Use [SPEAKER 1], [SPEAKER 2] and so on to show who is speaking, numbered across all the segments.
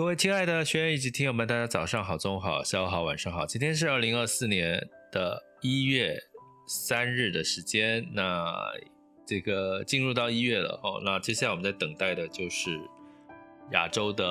[SPEAKER 1] 各位亲爱的学员以及听友们，大家早上好、中午好、下午好、晚上好。今天是二零二四年的一月三日的时间，那这个进入到一月了哦。那接下来我们在等待的就是亚洲的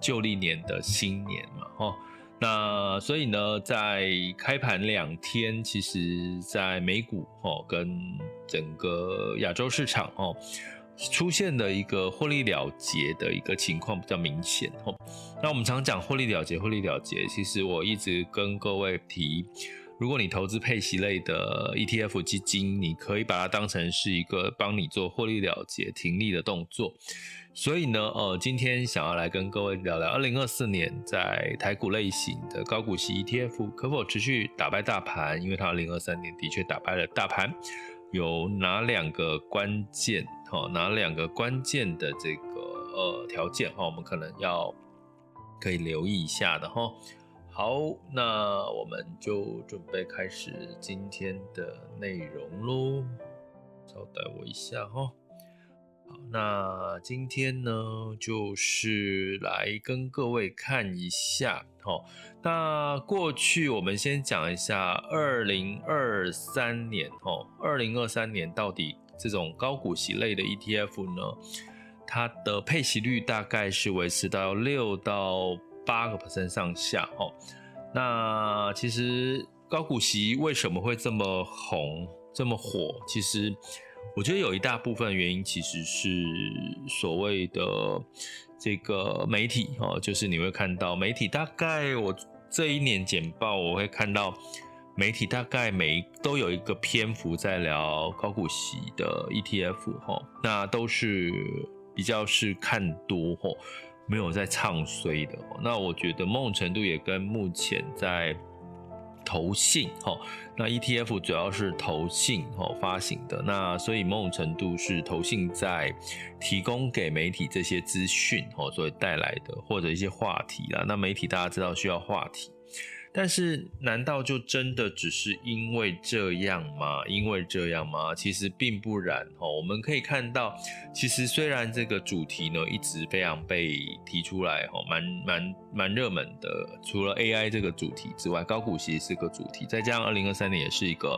[SPEAKER 1] 旧历年的新年嘛，哦。那所以呢，在开盘两天，其实，在美股哦跟整个亚洲市场哦，出现的一个获利了结的一个情况比较明显哦。那我们常讲获利了结，获利了结，其实我一直跟各位提，如果你投资配息类的 ETF 基金，你可以把它当成是一个帮你做获利了结、停利的动作。所以呢，呃，今天想要来跟各位聊聊，二零二四年在台股类型的高股息 ETF 可否持续打败大盘？因为它二零二三年的确打败了大盘，有哪两个关键？哈，哪两个关键的这个呃条件？哈，我们可能要可以留意一下的哈。好，那我们就准备开始今天的内容喽。稍等我一下哈。好，那今天呢，就是来跟各位看一下，哈，那过去我们先讲一下二零二三年，哦，二零二三年到底这种高股息类的 ETF 呢，它的配息率大概是维持到六到八个 percent 上下，哦，那其实高股息为什么会这么红，这么火？其实。我觉得有一大部分原因其实是所谓的这个媒体哦，就是你会看到媒体大概我这一年简报我会看到媒体大概每都有一个篇幅在聊高股息的 ETF 哈，那都是比较是看多哈，没有在唱衰的。那我觉得某种程度也跟目前在。投信哈，那 ETF 主要是投信哈发行的，那所以某种程度是投信在提供给媒体这些资讯哈，所以带来的或者一些话题啦，那媒体大家知道需要话题。但是，难道就真的只是因为这样吗？因为这样吗？其实并不然哦。我们可以看到，其实虽然这个主题呢一直非常被提出来，哦，蛮蛮蛮热门的。除了 AI 这个主题之外，高股息是个主题，再加上二零二三年也是一个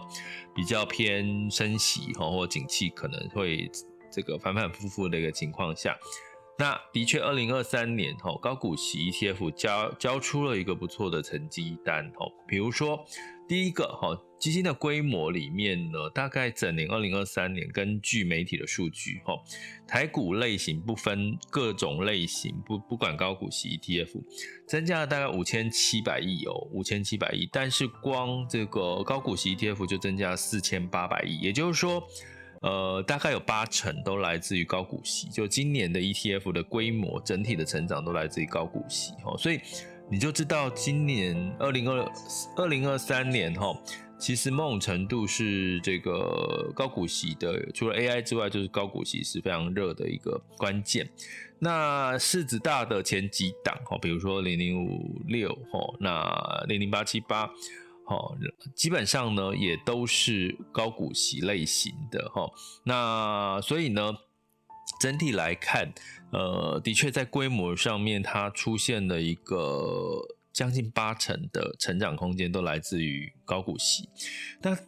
[SPEAKER 1] 比较偏升息哈或景气可能会这个反反复复的一个情况下。那的确，二零二三年吼高股息 ETF 交交出了一个不错的成绩单吼，比如说第一个哈基金的规模里面呢，大概整年二零二三年，根据媒体的数据吼，台股类型不分各种类型，不不管高股息 ETF，增加了大概五千七百亿哦，五千七百亿，但是光这个高股息 ETF 就增加了四千八百亿，也就是说。呃，大概有八成都来自于高股息，就今年的 ETF 的规模整体的成长都来自于高股息哈，所以你就知道今年二零二二零二三年哈，其实某种程度是这个高股息的，除了 AI 之外，就是高股息是非常热的一个关键。那市值大的前几档哈，比如说零零五六哈，那零零八七八。好，基本上呢也都是高股息类型的哈。那所以呢，整体来看，呃，的确在规模上面，它出现了一个将近八成的成长空间，都来自于高股息。那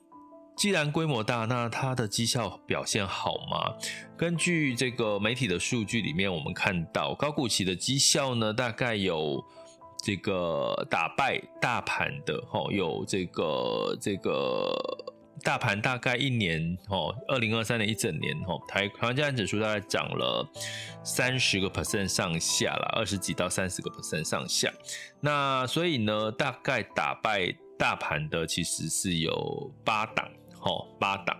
[SPEAKER 1] 既然规模大，那它的绩效表现好吗？根据这个媒体的数据里面，我们看到高股息的绩效呢，大概有。这个打败大盘的，有这个这个大盘大概一年，二零二三年一整年，台台湾加权指数大概涨了三十个 percent 上下啦，二十几到三十个 percent 上下。那所以呢，大概打败大盘的其实是有八档，八档。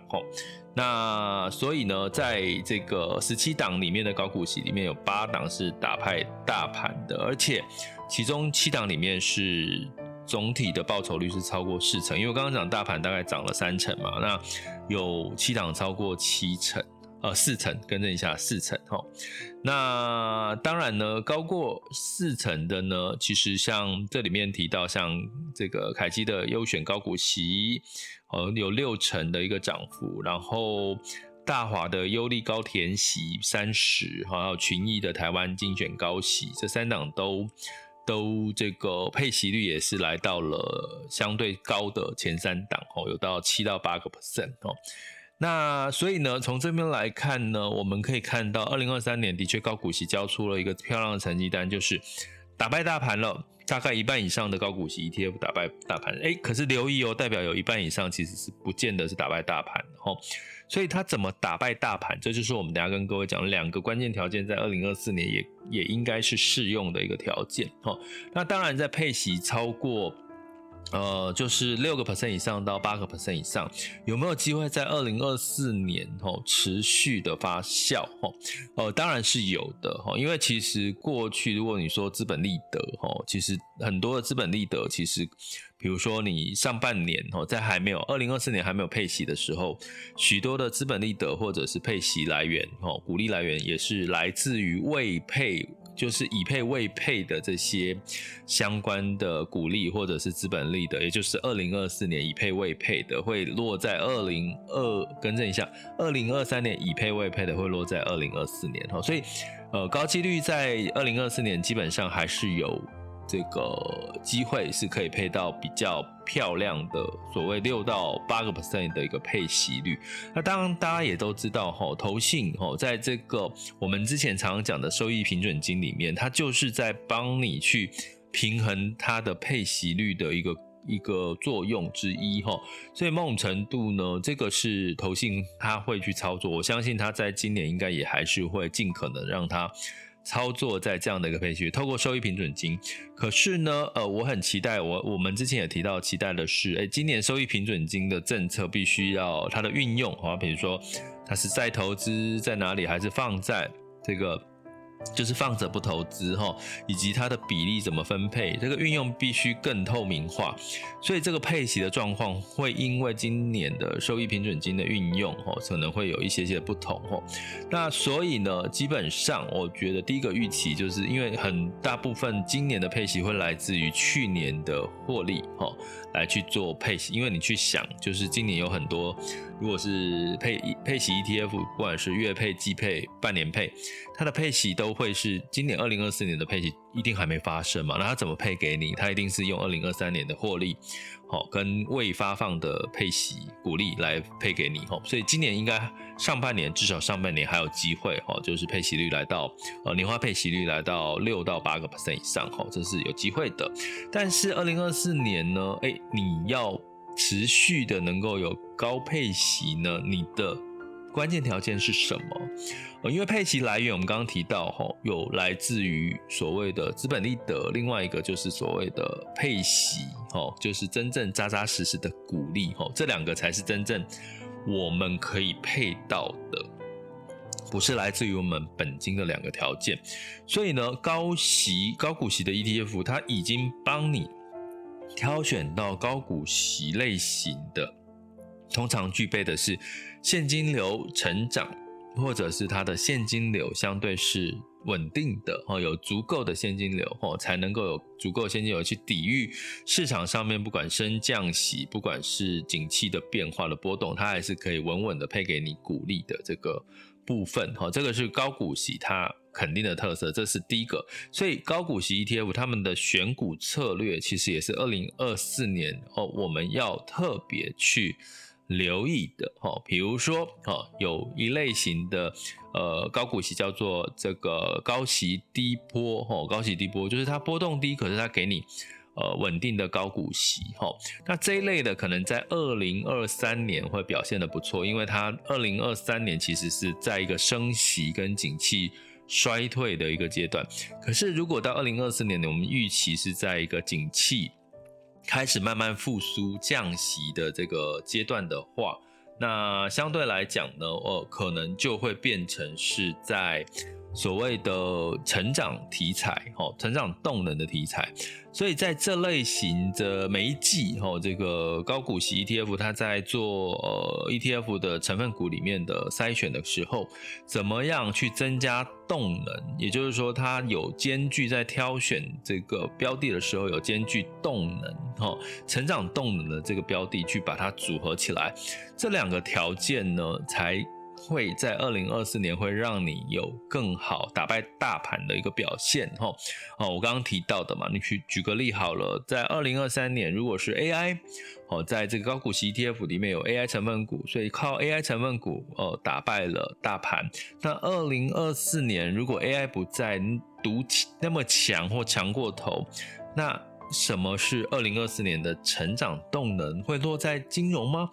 [SPEAKER 1] 那所以呢，在这个十七档里面的高股息里面有八档是打败大盘的，而且其中七档里面是总体的报酬率是超过四成，因为我刚刚讲大盘大概涨了三成嘛，那有七档超过七成。呃，四成，更正一下，四成哈。那当然呢，高过四成的呢，其实像这里面提到，像这个凯基的优选高股息，呃，有六成的一个涨幅。然后大华的优利高填息三十，还有群益的台湾精选高息，这三档都都这个配息率也是来到了相对高的前三档哦，有到七到八个 percent 哦。那所以呢，从这边来看呢，我们可以看到，二零二三年的确高股息交出了一个漂亮的成绩单，就是打败大盘了，大概一半以上的高股息 ETF 打败大盘。哎，可是留意哦，代表有一半以上其实是不见得是打败大盘哦。所以它怎么打败大盘，这就是我们等下跟各位讲两个关键条件，在二零二四年也也应该是适用的一个条件哦。那当然在配息超过。呃，就是六个 percent 以上到八个 percent 以上，有没有机会在二零二四年吼持续的发酵吼？呃，当然是有的吼，因为其实过去如果你说资本利得吼，其实很多的资本利得，其实比如说你上半年吼，在还没有二零二四年还没有配息的时候，许多的资本利得或者是配息来源吼，股利来源也是来自于未配。就是已配未配的这些相关的股利或者是资本利得，也就是二零二四年已配未配的会落在二零二，更正一下，二零二三年已配未配的会落在二零二四年哈，所以呃高几率在二零二四年基本上还是有。这个机会是可以配到比较漂亮的所谓六到八个 percent 的一个配息率。那当然大家也都知道哈，投信哈，在这个我们之前常常讲的收益平准金里面，它就是在帮你去平衡它的配息率的一个一个作用之一哈。所以某种程度呢，这个是投信他会去操作。我相信他在今年应该也还是会尽可能让它。操作在这样的一个配息，透过收益平准金。可是呢，呃，我很期待，我我们之前也提到，期待的是，哎，今年收益平准金的政策必须要它的运用，好，比如说它是再投资在哪里，还是放在这个。就是放着不投资哈，以及它的比例怎么分配，这个运用必须更透明化。所以这个配息的状况会因为今年的收益平准金的运用哈，可能会有一些些不同哈。那所以呢，基本上我觉得第一个预期就是因为很大部分今年的配息会来自于去年的获利哈，来去做配息。因为你去想，就是今年有很多。如果是配配息 ETF，不管是月配、季配、半年配，它的配息都都会是今年二零二四年的配息一定还没发生嘛？那它怎么配给你？它一定是用二零二三年的获利，好跟未发放的配息股利来配给你，吼。所以今年应该上半年至少上半年还有机会，吼，就是配息率来到呃年化配息率来到六到八个 percent 以上，吼，这是有机会的。但是二零二四年呢？哎，你要。持续的能够有高配息呢？你的关键条件是什么？呃，因为配息来源我们刚刚提到哈，有来自于所谓的资本利得，另外一个就是所谓的配息，哈，就是真正扎扎实实的股利，哈，这两个才是真正我们可以配到的，不是来自于我们本金的两个条件。所以呢，高息高股息的 ETF，它已经帮你。挑选到高股息类型的，通常具备的是现金流成长，或者是它的现金流相对是稳定的哦，有足够的现金流哦，才能够有足够现金流去抵御市场上面不管升降息，不管是景气的变化的波动，它还是可以稳稳的配给你股利的这个部分哈，这个是高股息它。肯定的特色，这是第一个。所以高股息 ETF 他们的选股策略，其实也是二零二四年哦，我们要特别去留意的哈。比如说哦，有一类型的呃高股息叫做这个高息低波哈，高息低波就是它波动低，可是它给你。呃，稳定的高股息，哈，那这一类的可能在二零二三年会表现得不错，因为它二零二三年其实是在一个升息跟景气衰退的一个阶段。可是如果到二零二四年呢，我们预期是在一个景气开始慢慢复苏、降息的这个阶段的话，那相对来讲呢，呃，可能就会变成是在。所谓的成长题材，哦，成长动能的题材，所以在这类型的每一季，哈，这个高股息 ETF，它在做呃 ETF 的成分股里面的筛选的时候，怎么样去增加动能？也就是说，它有兼具在挑选这个标的的时候，有兼具动能，哦，成长动能的这个标的去把它组合起来，这两个条件呢，才。会在二零二四年会让你有更好打败大盘的一个表现哈哦，我刚刚提到的嘛，你去举个例好了，在二零二三年如果是 AI 哦，在这个高股息 ETF 里面有 AI 成分股，所以靠 AI 成分股呃打败了大盘。那二零二四年如果 AI 不再独那么强或强过头，那什么是二零二四年的成长动能？会落在金融吗？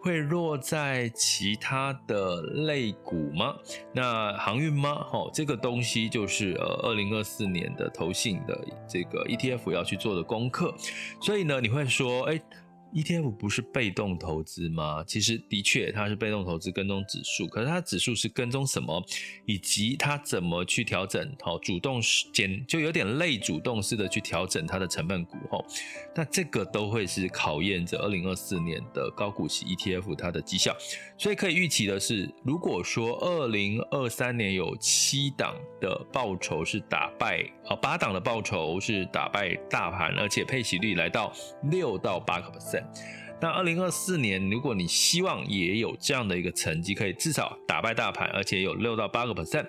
[SPEAKER 1] 会落在其他的类股吗？那航运吗？哦，这个东西就是呃，二零二四年的投信的这个 ETF 要去做的功课。所以呢，你会说，哎。ETF 不是被动投资吗？其实的确，它是被动投资跟踪指数，可是它指数是跟踪什么，以及它怎么去调整？好，主动减就有点类主动式的去调整它的成分股，哦，那这个都会是考验着二零二四年的高股息 ETF 它的绩效。所以可以预期的是，如果说二零二三年有七档的报酬是打败啊，八档的报酬是打败大盘，而且配息率来到六到八个 percent。那二零二四年，如果你希望也有这样的一个成绩，可以至少打败大盘，而且有六到八个 percent，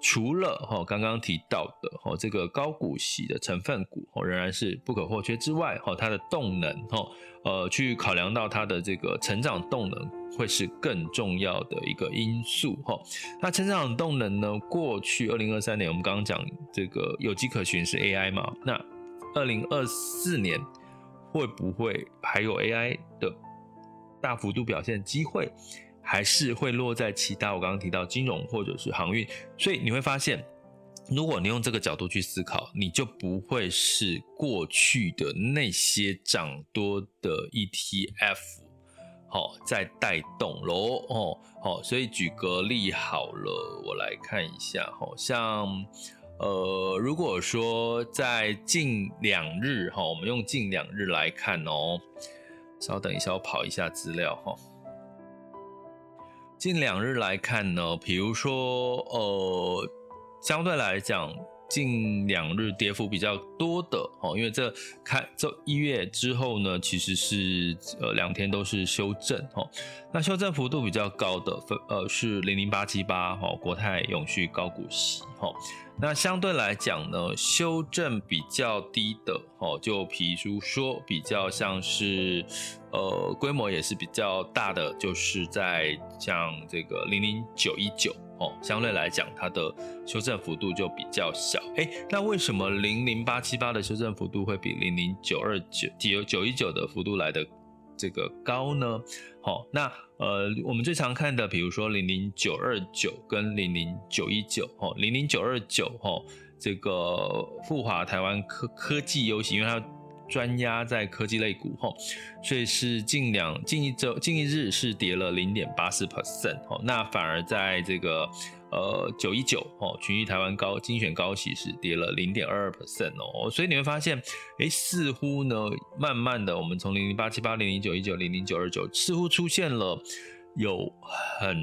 [SPEAKER 1] 除了哈刚刚提到的哈这个高股息的成分股哦仍然是不可或缺之外，哈它的动能哈呃去考量到它的这个成长动能会是更重要的一个因素哈。那成长动能呢？过去二零二三年我们刚刚讲这个有迹可循是 AI 嘛？那二零二四年。会不会还有 AI 的大幅度表现机会，还是会落在其他我刚刚提到金融或者是航运？所以你会发现，如果你用这个角度去思考，你就不会是过去的那些涨多的 ETF，好在带动喽哦好，所以举个例好了，我来看一下，好像。呃，如果说在近两日哈，我们用近两日来看哦，稍等一下，我跑一下资料哈。近两日来看呢，比如说呃，相对来讲，近两日跌幅比较多的哦，因为这看这一月之后呢，其实是呃两天都是修正哦，那修正幅度比较高的分呃是零零八七八哈，国泰永续高股息哈。那相对来讲呢，修正比较低的哦，就比如说比较像是，呃，规模也是比较大的，就是在像这个零零九一九哦，相对来讲它的修正幅度就比较小。哎，那为什么零零八七八的修正幅度会比零零九二九九九一九的幅度来的这个高呢？好，那。呃，我们最常看的，比如说零零九二九跟零零九一九，哦，零零九二九，哦，这个富华台湾科科技优息，因为它专压在科技类股，吼，所以是近两近一周近一日是跌了零点八四 percent，哦，那反而在这个。呃，九一九哦，群益台湾高精选高息是跌了零点二二 percent 哦，所以你会发现，哎，似乎呢，慢慢的，我们从零零八七八、零零九一九、零零九二九，似乎出现了有很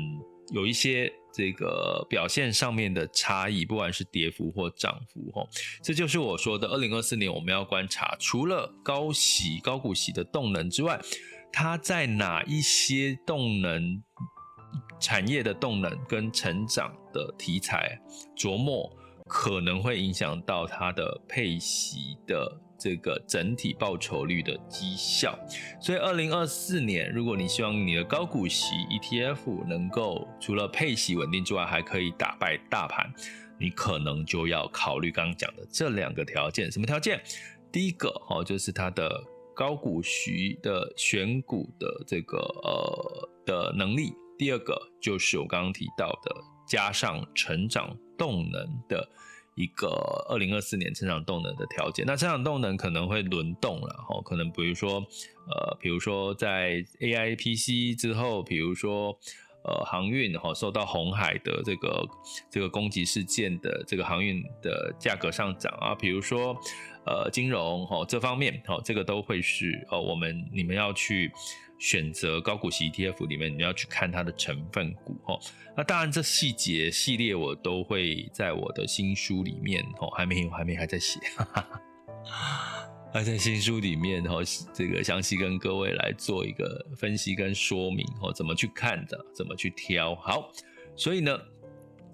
[SPEAKER 1] 有一些这个表现上面的差异，不管是跌幅或涨幅哈，这就是我说的，二零二四年我们要观察，除了高息高股息的动能之外，它在哪一些动能？产业的动能跟成长的题材琢磨，可能会影响到它的配息的这个整体报酬率的绩效。所以，二零二四年，如果你希望你的高股息 ETF 能够除了配息稳定之外，还可以打败大盘，你可能就要考虑刚刚讲的这两个条件。什么条件？第一个哦，就是它的高股息的选股的这个呃的能力。第二个就是我刚刚提到的，加上成长动能的一个二零二四年成长动能的调节。那成长动能可能会轮动了哈，可能比如说呃，比如说在 AI PC 之后，比如说。呃，航运哈受到红海的这个这个攻击事件的这个航运的价格上涨啊，比如说呃金融哦这方面哦，这个都会是哦我们你们要去选择高股息 ETF 里面你要去看它的成分股哦。那当然这细节系列我都会在我的新书里面哦，还没有还没还在写。哈 哈还在新书里面，然后这个详细跟各位来做一个分析跟说明，哦，怎么去看的，怎么去挑。好，所以呢，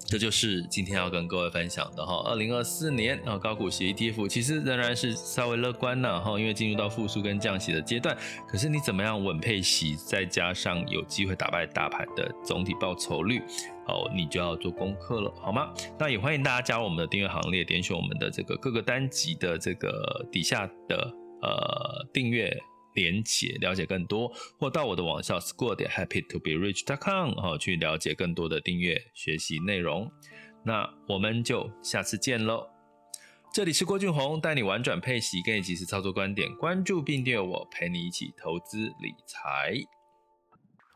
[SPEAKER 1] 这就是今天要跟各位分享的哈。二零二四年啊，高股息 ETF 其实仍然是稍微乐观的，哈，因为进入到复苏跟降息的阶段。可是你怎么样稳配息，再加上有机会打败大盘的总体报酬率？好，你就要做功课了，好吗？那也欢迎大家加入我们的订阅行列，点选我们的这个各个单集的这个底下的呃订阅连结，了解更多，或到我的网校 school 点 happy to be rich dot com 好，去了解更多的订阅学习内容。那我们就下次见喽！这里是郭俊宏，带你玩转配息，给你及时操作观点，关注并订阅我，陪你一起投资理财。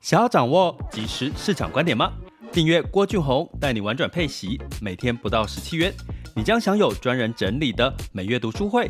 [SPEAKER 2] 想要掌握及时市场观点吗？订阅郭俊宏带你玩转配息，每天不到十七元，你将享有专人整理的每月读书会、